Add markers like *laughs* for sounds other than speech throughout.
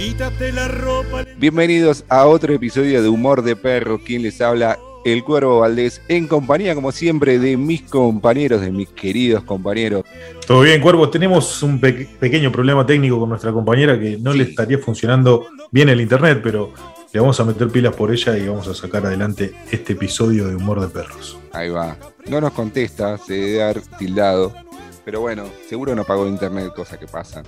Quítate la ropa. Bienvenidos a otro episodio de Humor de Perro. Quien les habla, el Cuervo Valdés, en compañía, como siempre, de mis compañeros, de mis queridos compañeros. Todo bien, Cuervo. Tenemos un pe- pequeño problema técnico con nuestra compañera que no le estaría funcionando bien el internet, pero le vamos a meter pilas por ella y vamos a sacar adelante este episodio de Humor de Perros. Ahí va. No nos contesta, se debe haber tildado. Pero bueno, seguro no pagó internet, cosa que pasa.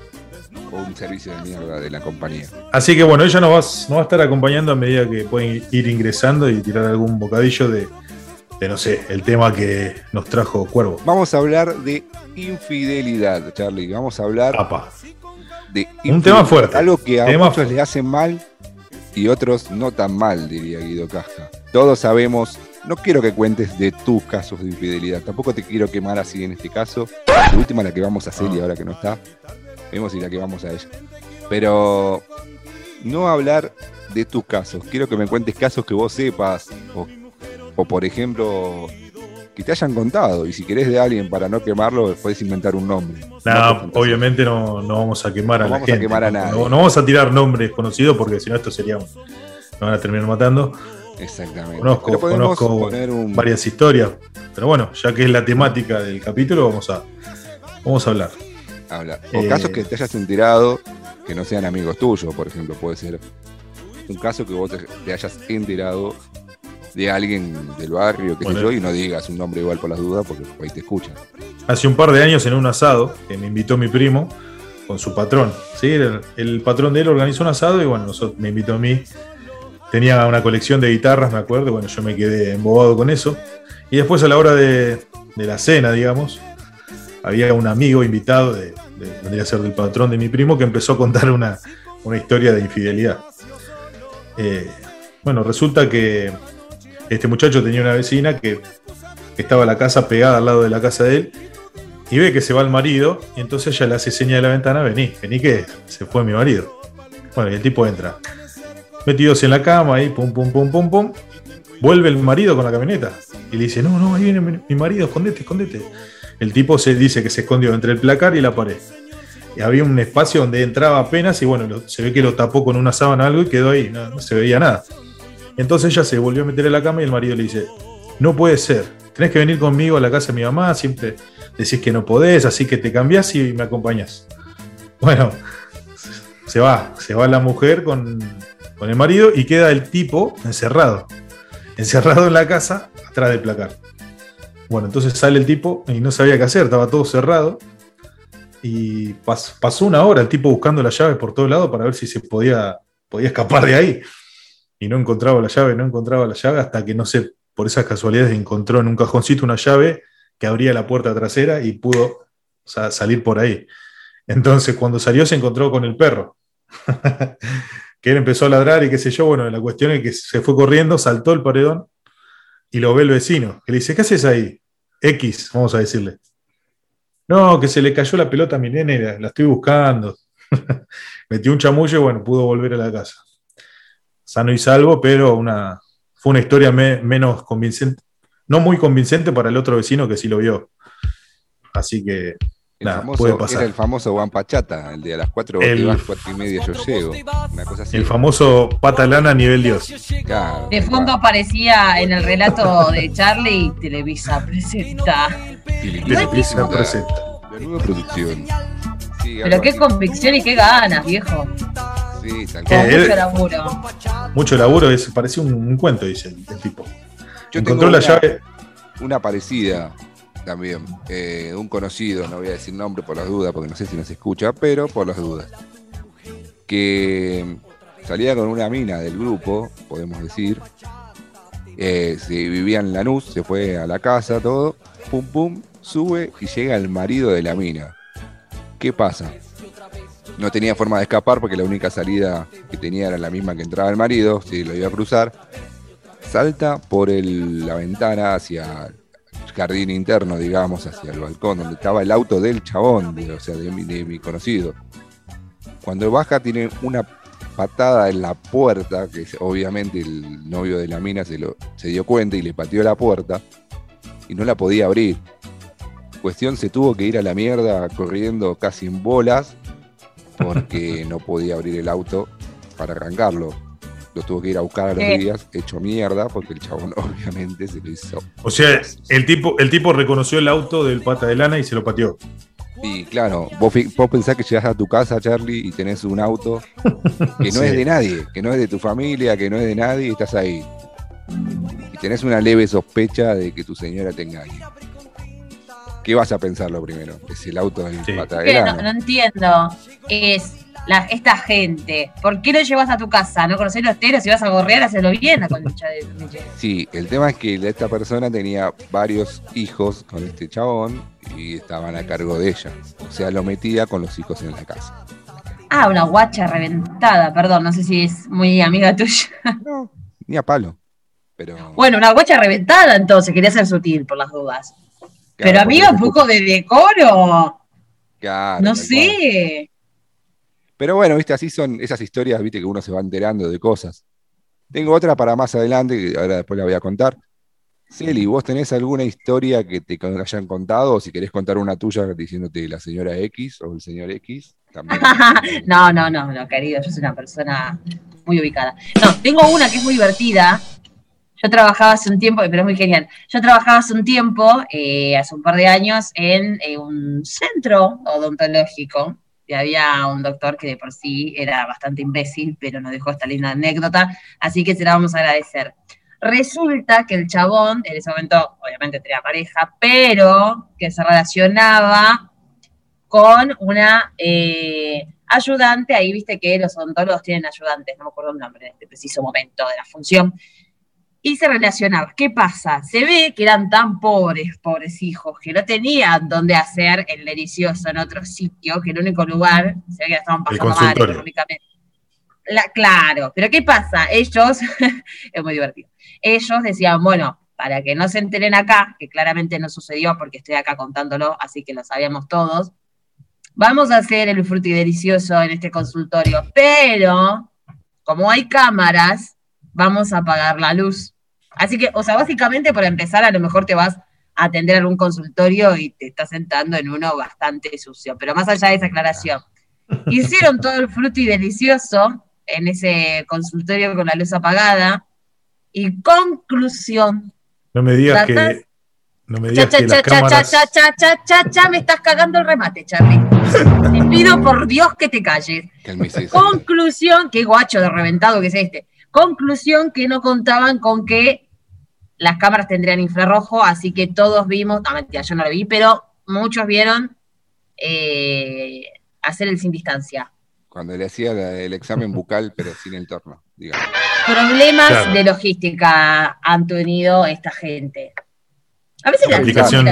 O un servicio de mierda de la compañía. Así que bueno, ella nos va, nos va a estar acompañando a medida que pueden ir ingresando y tirar algún bocadillo de, de, no sé, el tema que nos trajo Cuervo. Vamos a hablar de infidelidad, Charlie. Vamos a hablar Apa. de Un tema fuerte. Algo que a Tema muchos le hacen mal y otros no tan mal, diría Guido Casca. Todos sabemos, no quiero que cuentes de tus casos de infidelidad, tampoco te quiero quemar así en este caso. La última la que vamos a hacer y Ah. ahora que no está, vemos y la que vamos a ella. Pero no hablar de tus casos, quiero que me cuentes casos que vos sepas o, o, por ejemplo que te hayan contado y si querés de alguien para no quemarlo puedes inventar un nombre. Fantasees. obviamente no, no vamos a quemar a No la vamos a gente. quemar a no, nadie. no- no vamos a tirar nombres conocidos porque si no esto sería... un- Nos van a terminar matando. Exactamente. Conozco, conozco poner un, varias historias. Pero bueno, ya que es la temática del capítulo, vamos a, vamos a hablar. Hablar. O Eh, casos que te hayas enterado que no sean amigos tuyos, por ejemplo, puede ser un caso que vos te, hayas enterado de alguien del barrio, sé Bueno. yo, y no digas un nombre igual por las dudas, porque ahí te escuchan. Hace un par de años en un asado que me invitó mi primo con su patrón. ¿sí? El, el patrón de él organizó un asado y bueno, nosotros, me invitó a mí. Tenía una colección de guitarras, me acuerdo. Bueno, yo me quedé embobado con eso. Y después a la hora de, de la cena, digamos, había un amigo invitado, de, vendría a ser del patrón de mi primo, que empezó a contar una, una historia de infidelidad. Eh, bueno, resulta que este muchacho tenía una vecina que, que estaba la casa pegada al lado de la casa de él y ve que se va el marido y entonces ella le hace seña de la ventana, vení, vení que se fue mi marido. Bueno, y el tipo entra, metidos en la cama ahí, pum, pum, pum, pum, pum, vuelve el marido con la camioneta y le dice, no, no, ahí viene mi marido, escondete, escondete. El tipo se dice que se escondió entre el placar y la pared. Y había un espacio donde entraba apenas y bueno, lo- se ve que lo tapó con una sábana o algo y quedó ahí, no, se veía nada. Entonces ella se volvió a meter en la cama y el marido le dice, no puede ser, tenés que venir conmigo a la casa de mi mamá, siempre decís que no podés, así que te cambiás y me acompañás. Bueno, se va, se va la mujer con, con el marido y queda el tipo encerrado, encerrado en la casa atrás del placar. Bueno, entonces sale el tipo y no sabía qué hacer, estaba todo cerrado. Y pas- pasó una hora el tipo buscando las llaves por todos lados para ver si se podía, podía escapar de ahí. Y no encontraba la llave, no encontraba la llave hasta que no sé, por esas casualidades encontró en un cajoncito una llave que abría la puerta trasera y pudo salir por ahí. Entonces cuando salió se encontró con el perro. *laughs* que él empezó a ladrar y qué sé yo, bueno, la cuestión es que se fue corriendo, saltó el paredón y lo ve el vecino, que le dice, ¿qué haces ahí? X, vamos a decirle. No, que se le cayó la pelota a mi nene, la, estoy buscando. *laughs* Metió un chamullo y bueno, pudo volver a la casa. Sano y salvo, pero una, fue una historia me- menos convincente, no muy convincente para el otro vecino que sí lo vio. Así que El Nada, famoso, puede pasar. Era el famoso Juan Pachata, el de a las 4 El- y vas 4 y media yo llego. Una cosa así. el famoso patalana a nivel Dios. Claro, De fondo aparecía en el relato de Charlie, Televisa presenta. Televisa presenta. Menuda producción. Sí, Pero qué así. convicción y qué ganas, viejo. Sí, tal cual. él- mucho laburo. Mucho laburo, es, parecía un, un cuento, dice el, el tipo. Yo Encontró tengo la una- llave. Una parecida también, eh, un conocido, no voy a decir nombre por las dudas, porque no sé si nos escucha, pero por las dudas. Que salía con una mina del grupo, podemos decir. Eh, se vivía en Lanús, se fue a la casa, todo. Pum, pum, sube y llega el marido de la mina. ¿Qué pasa? No tenía forma de escapar porque la única salida que tenía era la misma que entraba el marido, si lo iba a cruzar. Salta por el- la ventana hacia jardín interno, digamos, hacia el balcón, donde estaba el auto del chabón, o sea, de mi, de mi conocido. Cuando baja tiene una patada en la puerta, que obviamente el novio de la mina se, lo, se dio cuenta y le pateó la puerta y no la podía abrir. Cuestión, se tuvo que ir a la mierda corriendo casi en bolas porque no podía abrir el auto para arrancarlo. Lo tuvo que ir a buscar a los Sí. días, hecho mierda, porque el chabón *laughs* obviamente se lo hizo. O sea, el tipo, el tipo reconoció el auto del pata de lana y se lo pateó. Y claro, vos, vos pensás que llegás a tu casa, Charlie, y tenés un auto que no Sí. es de nadie, que no es de tu familia, que no es de nadie, y estás ahí. Y tenés una leve sospecha de que tu señora te engaña. ¿Qué vas a pensar lo primero? Es el auto del Sí. pata de Que no, entiendo. Es la, esta gente. ¿Por qué lo llevas a tu casa? ¿No conocés los teros? Si vas a gorrear, hacelo bien la concha de. Sí, el tema es que esta persona tenía varios hijos con este chabón y estaban a cargo de ella. O sea, lo metía con los hijos en la casa. Ah, una guacha reventada, perdón, no sé si es muy amiga tuya. *laughs* No, ni a palo. Pero. Bueno, una guacha reventada entonces, quería ser sutil por las dudas. Claro, Pero amiga, un poco de decoro. Claro, No cual. sé. Pero bueno, viste, así son esas historias, viste, que uno se va enterando de cosas. Tengo otra para más adelante, que ahora después la voy a contar. Celi, ¿vos tenés alguna historia que te hayan contado? O si querés contar una tuya diciéndote la señora X o el señor X, también. *laughs* No, no, no, no, querido, yo soy una persona muy ubicada. No, tengo una que es muy divertida. Yo trabajaba hace un tiempo, pero es muy genial. Yo trabajaba hace un tiempo, eh, hace un par de años, en eh, un centro odontológico. Y había un doctor que de por sí era bastante imbécil, pero nos dejó esta linda anécdota, así que se la vamos a agradecer. Resulta que el chabón, en ese momento, obviamente tenía pareja, pero que se relacionaba con una eh, ayudante, ahí viste que los odontólogos tienen ayudantes, no me acuerdo el nombre en este preciso momento de la función, y se relacionaba. ¿Qué pasa? Se ve que eran tan pobres, pobres hijos, que no tenían dónde hacer el delicioso en otro sitio, que el único lugar, se ve que la estaban pasando mal económicamente. La- claro, pero ¿qué pasa? Ellos, *laughs* es muy divertido, ellos decían, bueno, para que no se enteren acá, que claramente no sucedió porque estoy acá contándolo, así que lo sabíamos todos, vamos a hacer el fruti delicioso en este consultorio, pero como hay cámaras, vamos a apagar la luz. Así que, o sea, básicamente para empezar, a lo mejor te vas a atender algún consultorio y te estás sentando en uno bastante sucio, pero más allá de esa aclaración, hicieron todo el fruti delicioso en ese consultorio con la luz apagada y conclusión, No me digas ¿Tratás? que. No me Cha, digas cha, que cha, las cha, cha, cámaras. cha, cha, cha, cha, cha, me estás cagando el remate, Charlie. Te pido por Dios que te calles. Conclusión, qué guacho de reventado que es este. Conclusión que no contaban con que las cámaras tendrían infrarrojo, así que todos vimos, no mentira, yo no lo vi, pero muchos vieron eh, hacer el sin distancia. Cuando le hacía el examen *laughs* bucal, pero sin el torno, digamos. Problemas Claro. de logística han tenido esta gente. A veces La la aplicación-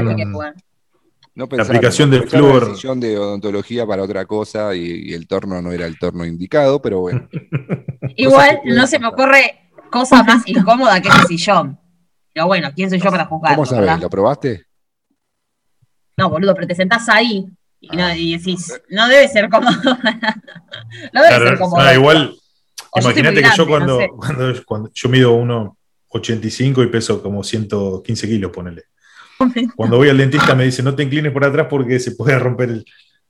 No pensaron, aplicación del flúor. El sillón de odontología para otra cosa y, y el torno no era el torno indicado, pero bueno. *laughs* Igual no se me ocurre cosa más incómoda que ese sillón. Pero bueno, ¿quién soy yo para juzgar? ¿Cómo sabés? ¿Lo probaste? No, boludo, pero te sentás ahí y, no, y decís, no debe ser cómodo. *laughs* no debe ser cómodo. ah, igual, imagínate que yo cuando, no sé. cuando, cuando yo mido 1,85 y peso como 115 kilos, ponele. Cuando voy al dentista me dice, no te inclines por atrás porque se puede romper el...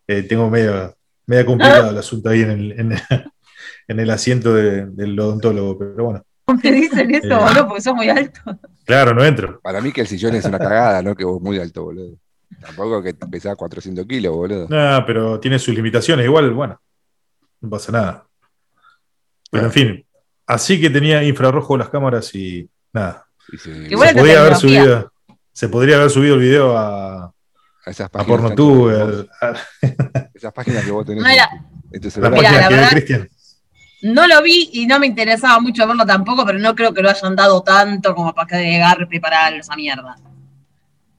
eh, tengo media, media complicado el asunto ahí en el, en el, *laughs* en el asiento de- del odontólogo, pero bueno, Me dicen eso, Eh. boludo, porque sos muy alto. claro, no entro. Para mí que el sillón es una cagada, ¿no? Que vos muy alto, boludo. Tampoco que pesás 400 kilos, boludo. No, pero tiene sus limitaciones, igual, bueno, no pasa nada. Pero en fin, así que tenía infrarrojo las cámaras y nada. Y se- Igual se la podría haber subido, se podría haber subido el video a, a esas a páginas, a- *laughs* esas páginas que vos tenés No era- en, en tu celular. la que verdad- Cristian. No lo vi y no me interesaba mucho verlo tampoco, pero no creo que lo hayan dado tanto como para que llegar preparar esa mierda.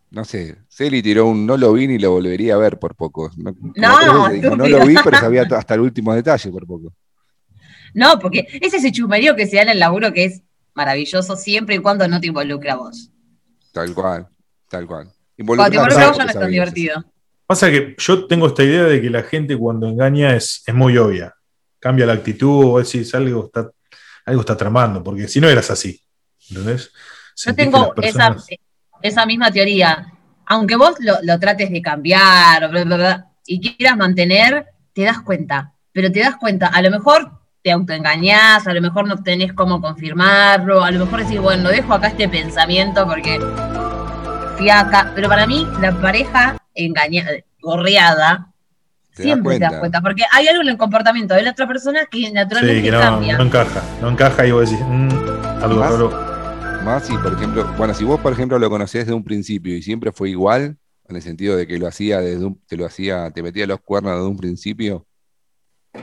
No sé, Celi tiró un no lo vi ni lo volvería a ver por poco. No, No, dijo, lo vi, pero sabía hasta el último detalle por poco. No, porque es ese chumerío que se da en el laburo que es maravilloso siempre y cuando no te involucra a vos. Tal cual, tal cual. No es tan divertido. Pasa que yo tengo esta idea de que la gente cuando engaña es, es muy obvia. Cambia la actitud o decís algo está, algo está tramando, porque si no eras así. ¿Entendés? Yo tengo esa, misma teoría. Aunque vos lo, lo trates de cambiar bla, bla, bla, y quieras mantener, te das cuenta. Pero te das cuenta, a lo mejor te autoengañás, a lo mejor no tenés cómo confirmarlo, a lo mejor decís, bueno, dejo acá este pensamiento porque fiaca, pero para mí la pareja engañada, gorreada, siempre te das cuenta, porque hay algo en el comportamiento de la otra persona que naturalmente sí, no, cambia. No encaja, no encaja y vos decís, mmm, algo ¿Más? raro. Más si, por ejemplo, bueno, si vos, por ejemplo, lo conocés desde un principio y siempre fue igual, en el sentido de que lo hacía desde un- te lo hacía, te metía los cuernos desde un principio,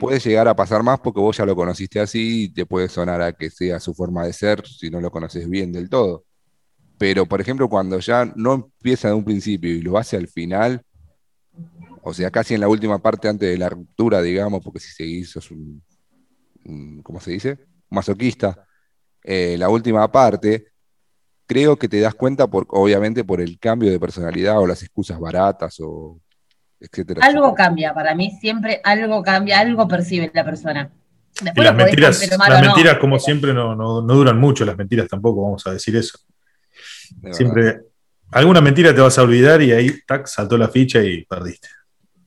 puede llegar a pasar más porque vos ya lo conociste así y te puede sonar a que sea su forma de ser si no lo conoces bien del todo. Pero, por ejemplo, cuando ya no empieza de un principio y lo hace al final, o sea, casi en la última parte antes de la ruptura, digamos, porque si seguís sos un, ¿cómo se dice? Masoquista. Eh, la última parte, creo que te das cuenta, por, obviamente, por el cambio de personalidad o las excusas baratas o etcétera. Algo etcétera. cambia, para mí siempre algo cambia, algo percibe la persona. Y las mentiras, las no, mentiras como pero- siempre, no, no, no duran mucho, las mentiras tampoco, vamos a decir eso. de. Siempre, alguna mentira te vas a olvidar y ahí, tac, saltó la ficha y perdiste.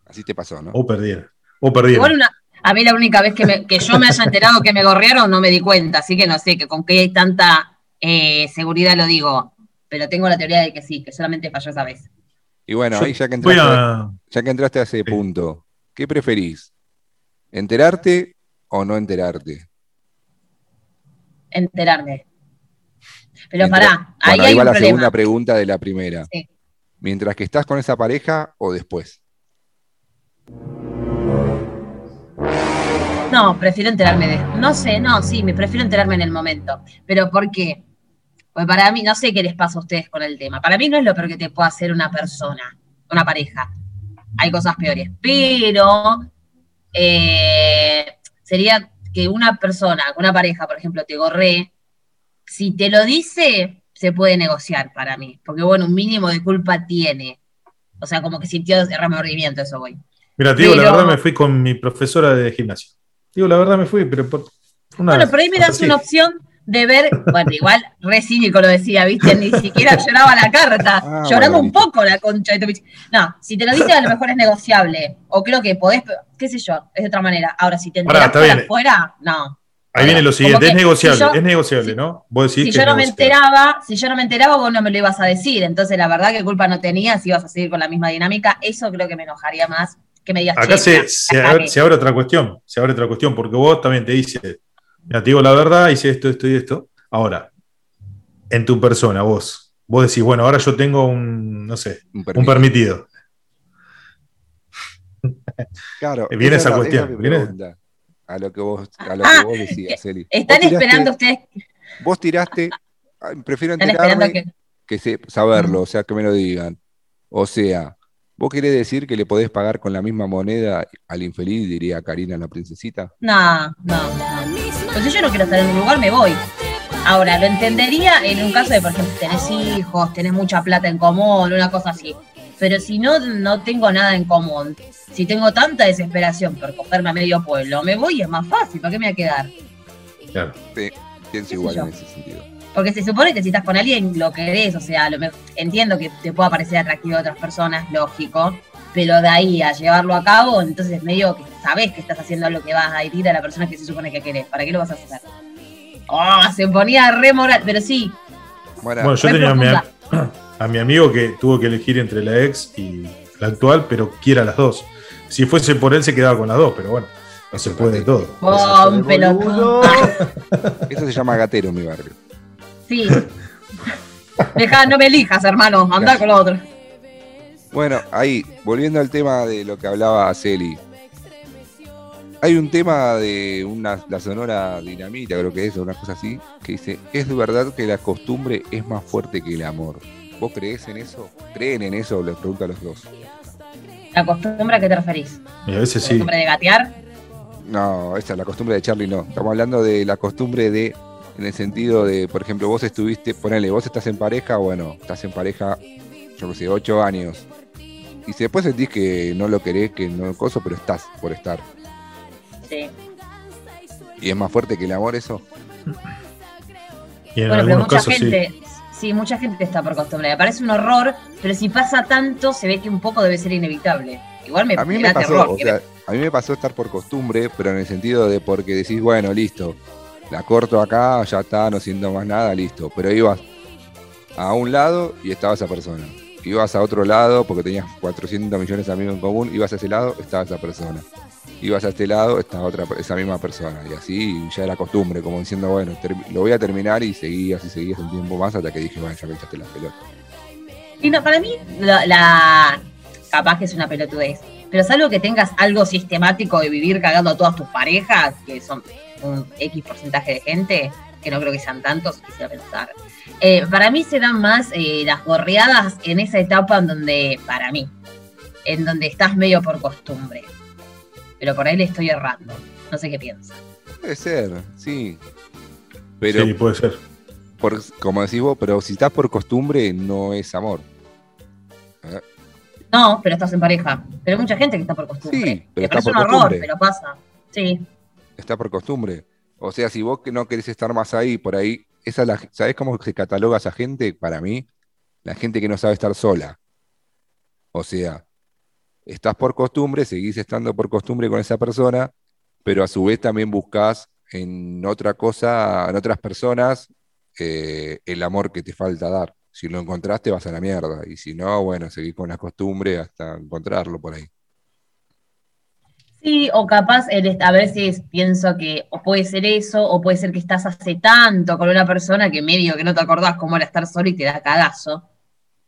Así te pasó, ¿no? O perdieron. O perdieron. Igual una, a mí la única vez que, me- que yo me haya enterado que me gorrearon no me di cuenta, así que no sé que con qué tanta eh, seguridad lo digo, pero tengo la teoría de que sí, que solamente falló esa vez. Y bueno, Yo ahí ya que entraste, a. ya que entraste a ese punto, ¿qué preferís? ¿Enterarte o no enterarte? Enterarme. Pero Mientras- pará, ahí Bueno, hay ahí va un la problema. segunda pregunta de la primera. Sí. Mientras que estás con esa pareja o después. No, prefiero enterarme de. No sé, no, sí, me prefiero enterarme en el momento. ¿Pero por qué? Pues para mí, no sé qué les pasa a ustedes con el tema. Para mí no es lo peor que te pueda hacer una persona, una pareja. Hay cosas peores. Pero eh, sería que una persona, una pareja, por ejemplo, te gorree, si te lo dice, se puede negociar para mí. Porque, bueno, un mínimo de culpa tiene. O sea, como que sintió remordimiento, eso voy. Mira, te digo, la Pero- verdad me fui con mi profesora de gimnasio. Digo, la verdad me fui, pero por una. Bueno, por ahí me das una opción de ver, bueno, igual re cínico lo decía, ¿viste? Ni siquiera lloraba la carta, Ah, lloraba bueno, un poco la concha de tu bicho. No, si te lo dice a lo mejor es negociable, o creo que podés, qué sé yo, es de otra manera. Ahora, si te por bien. afuera, no. Ahí viene lo siguiente, es negociable, si yo- es negociable, si- ¿no? Vos decís Si que yo no me enteraba, si yo no me enteraba, vos no me lo ibas a decir. Entonces, la verdad que culpa no tenías, ibas a seguir con la misma dinámica. Eso creo que me enojaría más que me digas, Acá "Che, se, mira, se, la abre, cagué". se abre otra cuestión, se abre otra cuestión, porque vos también te dices, mira, te digo la verdad, hice esto, esto y esto. Ahora, en tu persona, vos, vos decís, bueno, ahora yo tengo un, no sé, Un permitido. Claro, *laughs* Viene esa cuestión, pregunta. A lo que vos, a lo Ah, que vos decías, Eli. Están Vos tiraste- esperando ustedes, Vos tiraste, ah, prefiero están esperando enterarme que. que se- saberlo, o sea, que me lo digan. O sea, ¿vos querés decir que le podés pagar con la misma moneda al infeliz, diría Karina la princesita? No, no, no. Pues si yo no quiero estar en un lugar, me voy. Ahora, lo entendería en un caso de, por ejemplo, tenés hijos, tenés mucha plata en común, una cosa así. Pero si no, no tengo nada en común, si tengo tanta desesperación por cogerme a medio pueblo, me voy y es más fácil, ¿para qué me voy a quedar? Claro. Sí, pienso igual en ese sentido. Porque se supone que si estás con alguien, lo querés, o sea, lo me- entiendo que te pueda parecer atractivo a otras personas, lógico, pero de ahí a llevarlo a cabo, entonces medio que sabés que estás haciendo lo que vas a herir a la persona que se supone que querés. ¿Para qué lo vas a hacer? Oh, se ponía re moral, pero sí, Bueno, Bueno, yo tenía a mi, *clears throat* a mi amigo que tuvo que elegir entre la ex y la actual, pero quiera las dos. Si fuese por él, se quedaba con las dos, pero bueno, no se puede todo. oh, un pelotudo. eso se llama gatero en mi barrio. Sí. Deja, no me elijas, hermano, andá con lo otro. Bueno, ahí, volviendo al tema de lo que hablaba Celi. Hay un tema de una, la sonora dinamita, creo que es, o una cosa así, que dice, es de verdad que la costumbre es más fuerte que el amor. ¿Vos creés en eso? ¿Creen en eso? Les pregunto a los dos. ¿La costumbre a qué te referís? Y a veces ¿La sí. costumbre de gatear? No, esa es la costumbre de Charlie, no. Estamos hablando de la costumbre de, en el sentido de, por ejemplo, vos estuviste, ponele, vos estás en pareja, bueno, estás en pareja, yo qué sé, ocho años. Y si después sentís que no lo querés, que no coso, pero estás por estar. Sí. Y es más fuerte que el amor eso. Y en Bueno, pero mucha casos gente, sí. mucha gente está por costumbre. Me parece un horror, pero si pasa tanto, se ve que un poco debe ser inevitable. Igual me, A mí me pasó, terror. o sea, a mí me pasó estar por costumbre, pero en el sentido de porque decís, bueno, listo, la corto acá, ya está, no siento más nada, listo. Pero ibas a un lado y estaba esa persona. Ibas a otro lado porque tenías 400 millones de amigos en común, ibas a ese lado, estaba esa persona. Ibas a este lado, estaba otra, esa misma persona. Y así ya era costumbre, como diciendo, bueno, lo voy a terminar y seguías y seguías un tiempo más hasta que dije, bueno, ya me echaste la pelota. Y no, para mí, la, la- capaz que es una pelotudez. Pero salvo que tengas algo sistemático de vivir cagando a todas tus parejas, que son un X porcentaje de gente, que no creo que sean tantos, quisiera pensar. Eh, para mí se dan más eh, las gorreadas en esa etapa en donde, para mí, en donde estás medio por costumbre. Pero por ahí le estoy errando. No sé qué piensa. Puede ser, sí. Pero sí, puede ser. por, como decís vos, pero si estás por costumbre, no es amor. No, pero estás en pareja. Pero hay mucha gente que está por costumbre. Sí, pero Me está parece por un horror, costumbre. pero pasa. Sí. Está por costumbre. O sea, si vos no querés estar más ahí, por ahí, esa es la, ¿sabés cómo se cataloga esa gente? Para mí, la gente que no sabe estar sola. O sea, estás por costumbre, seguís estando por costumbre con esa persona, pero a su vez también buscas en otra cosa, en otras personas, eh, el amor que te falta dar. Si lo encontraste, vas a la mierda. Y si no, bueno, seguís con la costumbre hasta encontrarlo por ahí. Sí, o capaz, a veces pienso que o puede ser eso, o puede ser que estás hace tanto con una persona que medio que no te acordás cómo era estar solo y te da cagazo.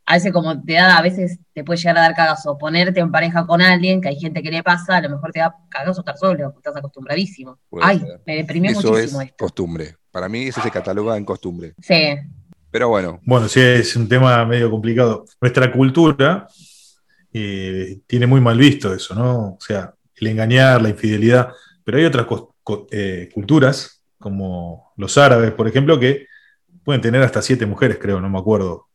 A veces como te da, a veces te puede llegar a dar cagazo ponerte en pareja con alguien, que hay gente que le pasa, a lo mejor te da cagazo estar solo, porque estás acostumbradísimo. Puede Ay, ser. me deprimió Eso es muchísimo esto. costumbre. Para mí eso se cataloga en costumbre. Sí, Pero bueno, Bueno, sí, es un tema medio complicado. Nuestra cultura eh, tiene muy mal visto eso, ¿no? O sea, el engañar, la infidelidad. Pero hay otras eh, culturas, como los árabes, por ejemplo, que pueden tener hasta siete mujeres, creo, no me acuerdo.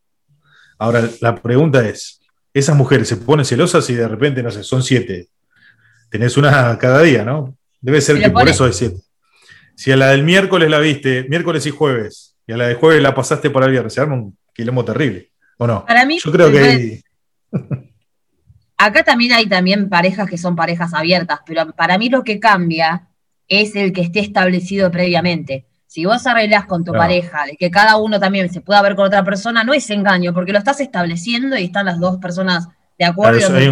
Ahora, la pregunta es, ¿esas mujeres se ponen celosas y de repente, no sé, son siete? Tenés una cada día, ¿no? Debe ser Se que por eso hay siete. Si a la del miércoles la viste, miércoles y jueves, y a la de jueves la pasaste para el viernes, se arma un quilombo terrible, ¿o no? para mí, Yo creo que hay, *laughs* Acá también hay también parejas que son parejas abiertas, pero para mí lo que cambia es el que esté establecido previamente. Si vos arreglás con tu Claro. pareja de que cada uno también se pueda ver con otra persona, no es engaño, porque lo estás estableciendo y están las dos personas de acuerdo Claro, en hay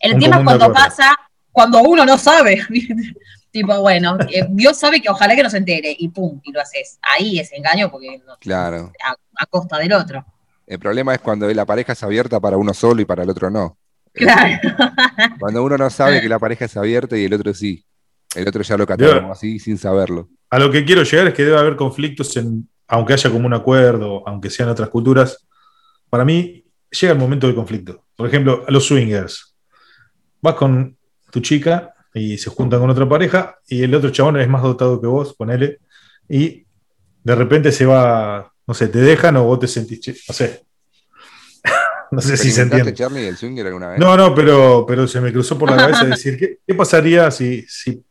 el tema es cuando pasa, cuando uno no sabe. *laughs* tipo, bueno, eh, Dios sabe que ojalá que no se entere y pum, y lo haces. Ahí es engaño porque no- claro. a, a costa del otro. El problema es cuando la pareja es abierta para uno solo y para el otro no. Claro. *laughs* Cuando uno no sabe que la pareja es abierta y el otro sí. El otro ya lo catalogó así sin saberlo. a lo que quiero llegar es que debe haber conflictos, en, aunque haya como un acuerdo, aunque sean otras culturas. Para mí, llega el momento del conflicto. Por ejemplo, a los swingers. Vas con tu chica y se juntan con otra pareja y el otro chabón es más dotado que vos, ponele, y de repente se va, no sé, te dejan o vos te sentís, che- no sé. No sé si se ¿Experimentaste, entiende. Charlie, el swinger alguna vez? No, no, pero, pero se me cruzó por la cabeza decir, ¿qué, qué pasaría si, si,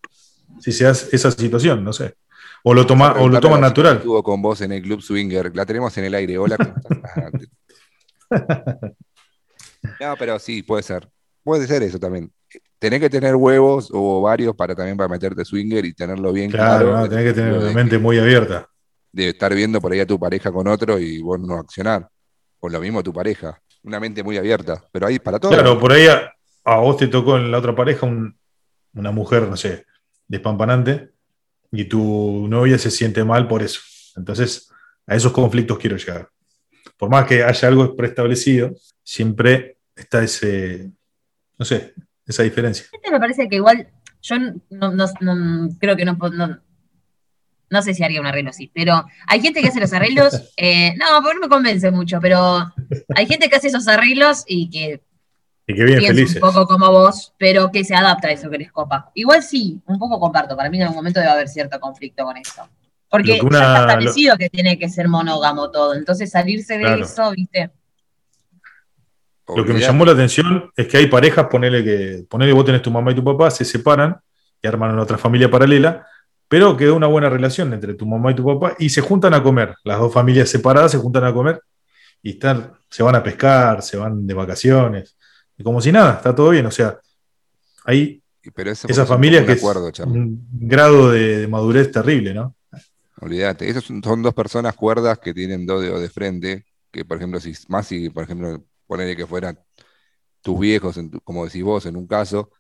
si se hace esa situación? No sé. O lo, toma, o lo toman natural. Estuvo con vos en el club swinger. La tenemos en el aire. Hola, ¿cómo estás? *laughs* Ah, no, pero sí, puede ser. Puede ser eso también. Tenés que tener huevos o varios para también para meterte swinger y tenerlo bien claro. Claro, no, tenés que tener la mente muy abierta. de estar viendo por ahí a tu pareja con otro y vos no accionar. O lo mismo tu pareja. Una mente muy abierta. Pero ahí para todo. Claro, por ahí a, a vos te tocó en la otra pareja un- una mujer, no sé, despampanante, y tu novia se siente mal por eso. Entonces, a esos conflictos quiero llegar. Por más que haya algo preestablecido, siempre está ese, no sé, esa diferencia. Este me parece que igual, yo no, no- no- creo que no, no, no sé si haría un arreglo así, pero hay gente que hace los arreglos, *laughs* eh, no, porque no me convence mucho, pero hay gente que hace esos arreglos y que Y que bien felices. un poco como vos, pero que se adapta a eso que les copa. Igual sí, un poco comparto, para mí en algún momento debe haber cierto conflicto con eso. Porque una- ya está establecido que tiene que ser monógamo todo, entonces salirse de Claro. eso, viste, Lo que me llamó la atención es que hay parejas, ponele que, ponele vos tenés tu mamá y tu papá, se separan y arman otra familia paralela, pero quedó una buena relación entre tu mamá y tu papá y se juntan a comer. Las dos familias separadas se juntan a comer y están, se van a pescar, se van de vacaciones. Y como si nada, está todo bien. O sea, hay Pero eso esa porque es un familia común que es acuerdo, Charlie. un grado de, de madurez terrible, ¿no? Olvídate, esos son, son dos personas cuerdas que tienen dos dedos de frente, que por ejemplo, si más si, por ejemplo, ponerle que fueran tus viejos, en tu- como decís vos, en un caso,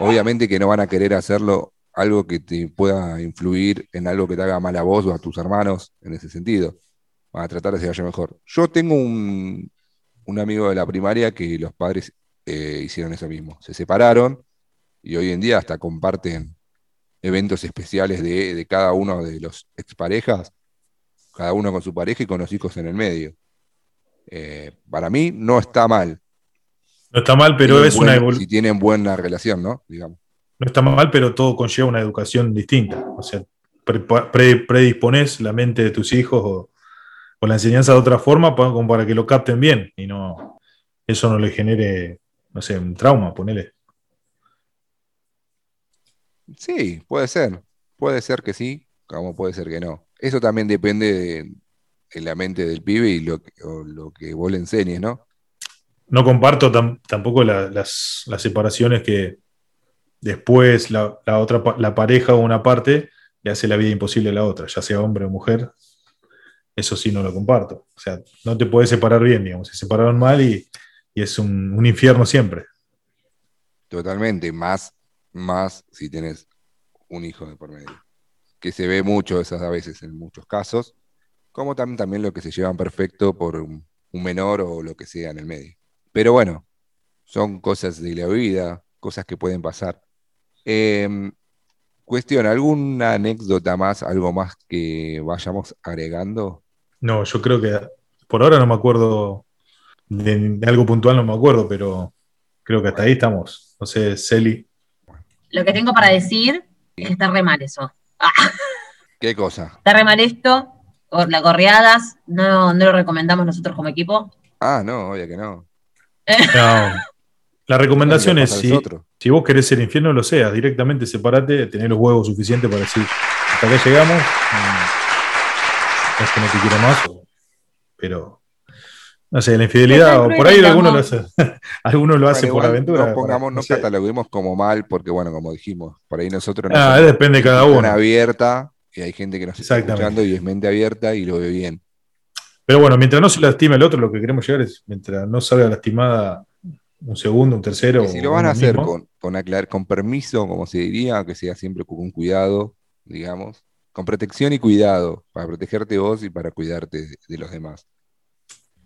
obviamente que no van a querer hacerlo algo que te pueda influir en algo que te haga mal a vos o a tus hermanos en ese sentido. Van a tratar de que vaya mejor. Yo tengo un, un amigo de la primaria que los padres eh, hicieron eso mismo. Se separaron y hoy en día hasta comparten eventos especiales de, de cada uno de los exparejas, cada uno con su pareja y con los hijos en el medio. Eh, para mí no está mal. No está mal, pero es una buen- evolu- Si tienen buena relación, ¿no? Digamos. No está mal, pero todo conlleva una educación distinta. O sea, pre- pre- predispones la mente de tus hijos o, o la enseñanza de otra forma pa- como para que lo capten bien y no eso no le genere, no sé, un trauma, ponele. Sí, puede ser. Puede ser que sí, como puede ser que no. Eso también depende de, de la mente del pibe y lo o lo que vos le enseñes, ¿no? No comparto tam- tampoco la- las, las separaciones que después la, la otra la pareja o una parte le hace la vida imposible a la otra, ya sea hombre o mujer. Eso sí no lo comparto. O sea, no te puedes separar bien, digamos. Se separaron mal y, y es un, infierno siempre. Totalmente, más, más si tenés un hijo de por medio. Que se ve mucho esas a veces en muchos casos, como tam- también lo que se llevan perfecto por un menor o lo que sea en el medio. Pero bueno, son cosas de la vida, cosas que pueden pasar. Em, cuestión, ¿alguna anécdota más, algo más que vayamos agregando? No, yo creo que por ahora no me acuerdo de, de algo puntual, no me acuerdo, pero creo que hasta ahí estamos. No sé, Celi. Lo que tengo para decir es que está re mal eso. Ah, *laughs* ¿Qué cosa? está re mal esto. Cor- Las gorreadas, no, no lo recomendamos nosotros como equipo. Ah, no, obvio que no. *laughs* No. La recomendación es, si, otro. si vos querés ser infierno, lo seas, directamente separate, tener los huevos suficientes para decir, hasta acá llegamos, mm, es que no te quiero más, o- pero, no sé, la infidelidad, o por ahí el alguno lo amor. hace, *laughs* alguno lo hace Bueno, por aventura. No pongamos, no no sé. cataloguemos como mal, porque bueno, como dijimos, por ahí nosotros no Ah, depende de cada uno. abierta y hay gente que nos está escuchando y es mente abierta y lo ve bien. Pero bueno, mientras no se lastime el otro, lo que queremos llegar es, mientras no salga lastimada un segundo, un tercero. Si lo van a hacer mismo, con, con aclarar, con permiso, como se diría, que sea siempre con cuidado, digamos, con protección y cuidado, para protegerte vos y para cuidarte de, de los demás.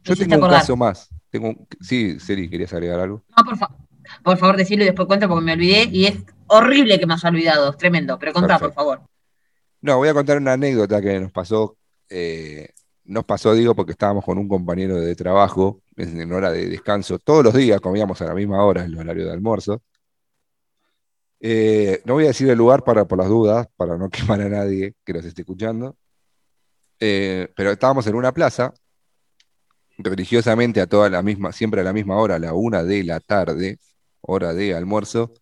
Yo tengo un caso más. Tengo un- sí, Seri, ¿querías agregar algo? No, por, fa- por favor, decirlo y después cuento porque me olvidé y es horrible que me haya olvidado, es tremendo. Pero contá, Perfecto. por favor. No, voy a contar una anécdota que nos pasó. eh, nos pasó, digo, porque estábamos con un compañero de trabajo en hora de descanso. Todos los días comíamos a la misma hora, en el horario de almuerzo. Eh, no voy a decir el lugar para, por las dudas, para no *laughs* quemar a nadie que nos esté escuchando. Eh, pero estábamos en una plaza, religiosamente a toda la misma, siempre a la misma hora, a la una de la tarde, hora de almuerzo.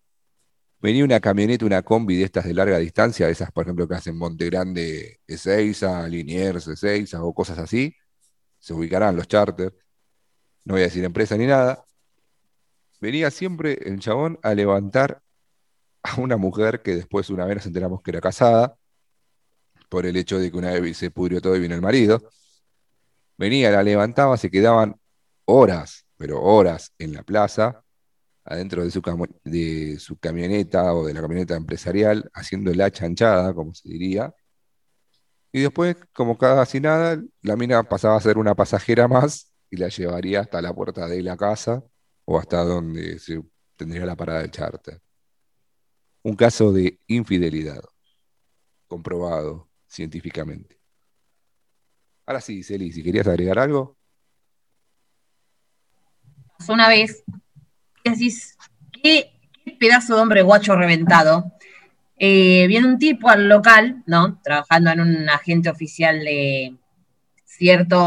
Venía una camioneta, una combi de estas de larga distancia, esas, por ejemplo, que hacen Monte Grande, Ezeiza, Liniers, Ezeiza o cosas así. Se ubicarán los charters. No voy a decir empresa ni nada. Venía siempre el chabón a levantar a una mujer que después una vez nos enteramos que era casada, por el hecho de que una vez se pudrió todo y vino el marido. Venía, la levantaba, se quedaban horas, pero horas en la plaza, adentro de su, de su camioneta o de la camioneta empresarial, haciendo la chanchada, como se diría. Y después, como casi nada, la mina pasaba a ser una pasajera más y la llevaría hasta la puerta de la casa o hasta donde se tendría la parada del charter. Un caso de infidelidad, comprobado científicamente. Ahora sí, Celi, si querías agregar algo. Una vez y decís, qué, pedazo de hombre guacho reventado. Eh, viene un tipo al local, ¿no? Trabajando en un agente oficial de cierto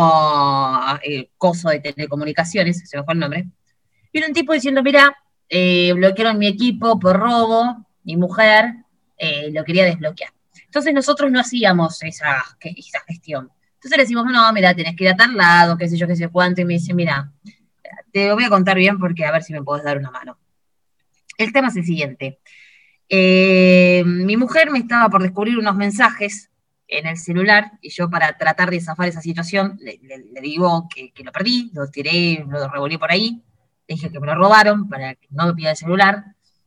eh, coso de telecomunicaciones, se me fue el nombre. Viene un tipo diciendo, mira, eh, bloquearon mi equipo por robo, mi mujer lo quería desbloquear. Entonces nosotros no hacíamos esa, esa gestión. Entonces le decimos, no, mira, tenés que ir a tal lado, qué sé yo, qué sé cuánto, y me dice, mira, te lo voy a contar bien porque a ver si me puedes dar una mano. El tema es el siguiente. Eh, mi mujer me estaba por descubrir unos mensajes en el celular y yo para tratar de zafar esa situación le, digo que, lo perdí, lo tiré, lo revolví por ahí, le dije que me lo robaron para que no me pida el celular.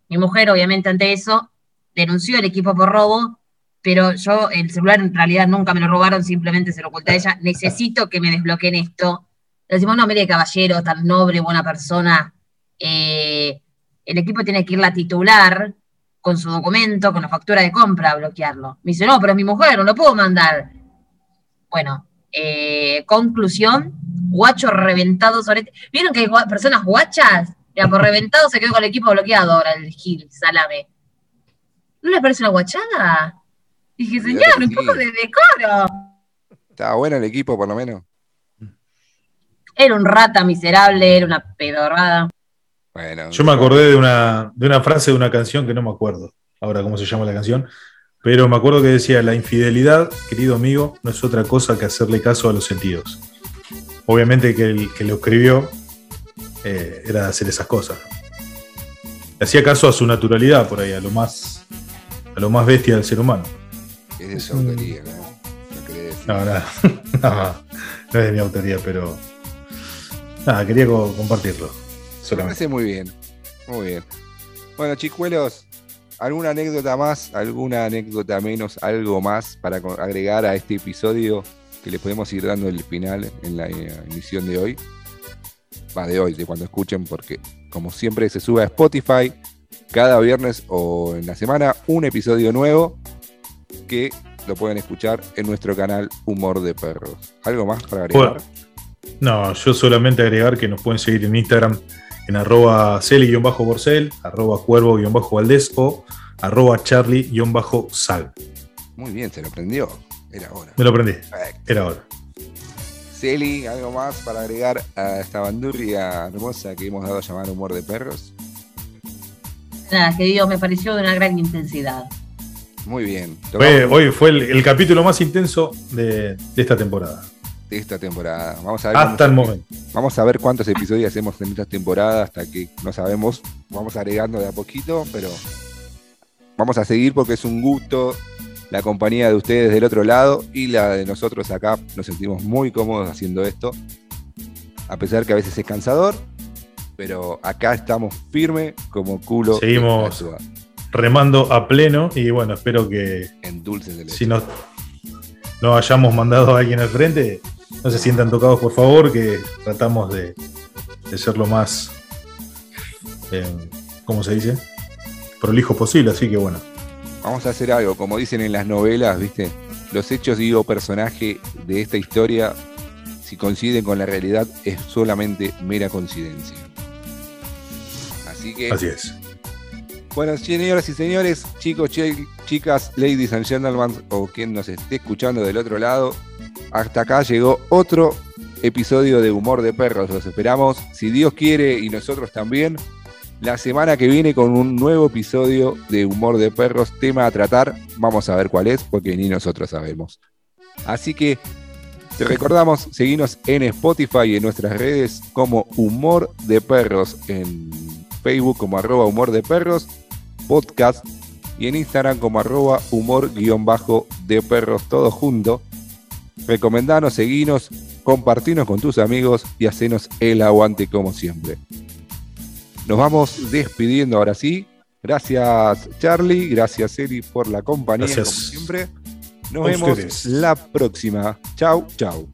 Mi mujer, obviamente, ante eso, denunció el equipo por robo, pero yo el celular en realidad nunca me lo robaron, simplemente se lo oculté a ella. Necesito que me desbloqueen esto. Le decimos, no, mire, caballero, tan noble, buena persona. Eh, el equipo tiene que ir la titular con su documento, con la factura de compra a bloquearlo. Me dice, no, pero es mi mujer, no lo puedo mandar. Bueno, eh, conclusión, guacho reventado sobre... ¿Vieron que hay personas guachas? Ya, por reventado se quedó con el equipo bloqueado ahora el Gil, Salame. ¿No les parece una guachada? Dije, señor, un poco de decoro. Estaba bueno el equipo, por lo menos. Era un rata miserable, era una pedorrada. Yo me acordé de una, de una frase de una canción que no me acuerdo ahora cómo se llama la canción, pero me acuerdo que decía, la infidelidad, querido amigo, no es otra cosa que hacerle caso a los sentidos. Obviamente que el que lo escribió eh, era hacer esas cosas. hacía caso a su naturalidad por ahí, a lo más, a lo más bestia del ser humano. Es de su autoría, ¿no? No, no, *laughs* no, no es de mi autoría, pero nada, quería compartirlo. Me parece muy bien. Muy bien. Bueno, chicuelos, ¿alguna anécdota más? ¿Alguna anécdota menos? ¿Algo más para agregar a este episodio que le podemos ir dando el final en la eh, emisión de hoy? Va, de hoy, de cuando escuchen, porque como siempre se sube a Spotify cada viernes o en la semana un episodio nuevo que lo pueden escuchar en nuestro canal Humor de Perros. ¿Algo más para agregar? No, yo solamente agregar que nos pueden seguir en Instagram en arroba celi-borcel, arroba cuervo-valdés o arroba charlie-sal. Muy bien, se lo aprendió. Era hora. Me lo aprendí. Era hora. Celi, ¿algo más para agregar a esta bandurria hermosa que hemos dado a llamar Humor de Perros? Nada, querido, me pareció de una gran intensidad. Muy bien. hoy fue el, capítulo más intenso de esta temporada de esta temporada. Vamos a ver hasta el momento. Vamos a ver cuántos episodios hacemos en esta temporada hasta que no sabemos. Vamos agregando de a poquito, pero vamos a seguir porque es un gusto la compañía de ustedes del otro lado y la de nosotros acá. Nos sentimos muy cómodos haciendo esto. A pesar que a veces es cansador, pero acá estamos firme como culo. Seguimos remando a pleno y bueno, espero que en dulces de si no, no hayamos mandado a alguien al frente, no se sientan tocados, por favor, que tratamos de, ser lo más, eh, ¿cómo se dice? Prolijo posible, así que bueno. Vamos a hacer algo, como dicen en las novelas, ¿viste? Los hechos, digo, personaje de esta historia, si coinciden con la realidad, es solamente mera coincidencia. Así que. Así es. Bueno, señoras y señores, chicos, chicas, ladies and gentlemen, o quien nos esté escuchando del otro lado, hasta acá llegó otro episodio de Humor de Perros. Los esperamos, si Dios quiere y nosotros también, la semana que viene con un nuevo episodio de Humor de Perros, tema a tratar. Vamos a ver cuál es, porque ni nosotros sabemos. Así que te recordamos, seguimos en Spotify y en nuestras redes como Humor de Perros, en Facebook como arroba Humor de Perros, podcast y en Instagram como arroba humor-de perros, todo junto. Recomendanos, seguinos, compartinos con tus amigos y hacenos el aguante como siempre. Nos vamos despidiendo ahora sí. Gracias Charlie, gracias Eli por la compañía como siempre. Nos vemos la próxima. Chau, chau.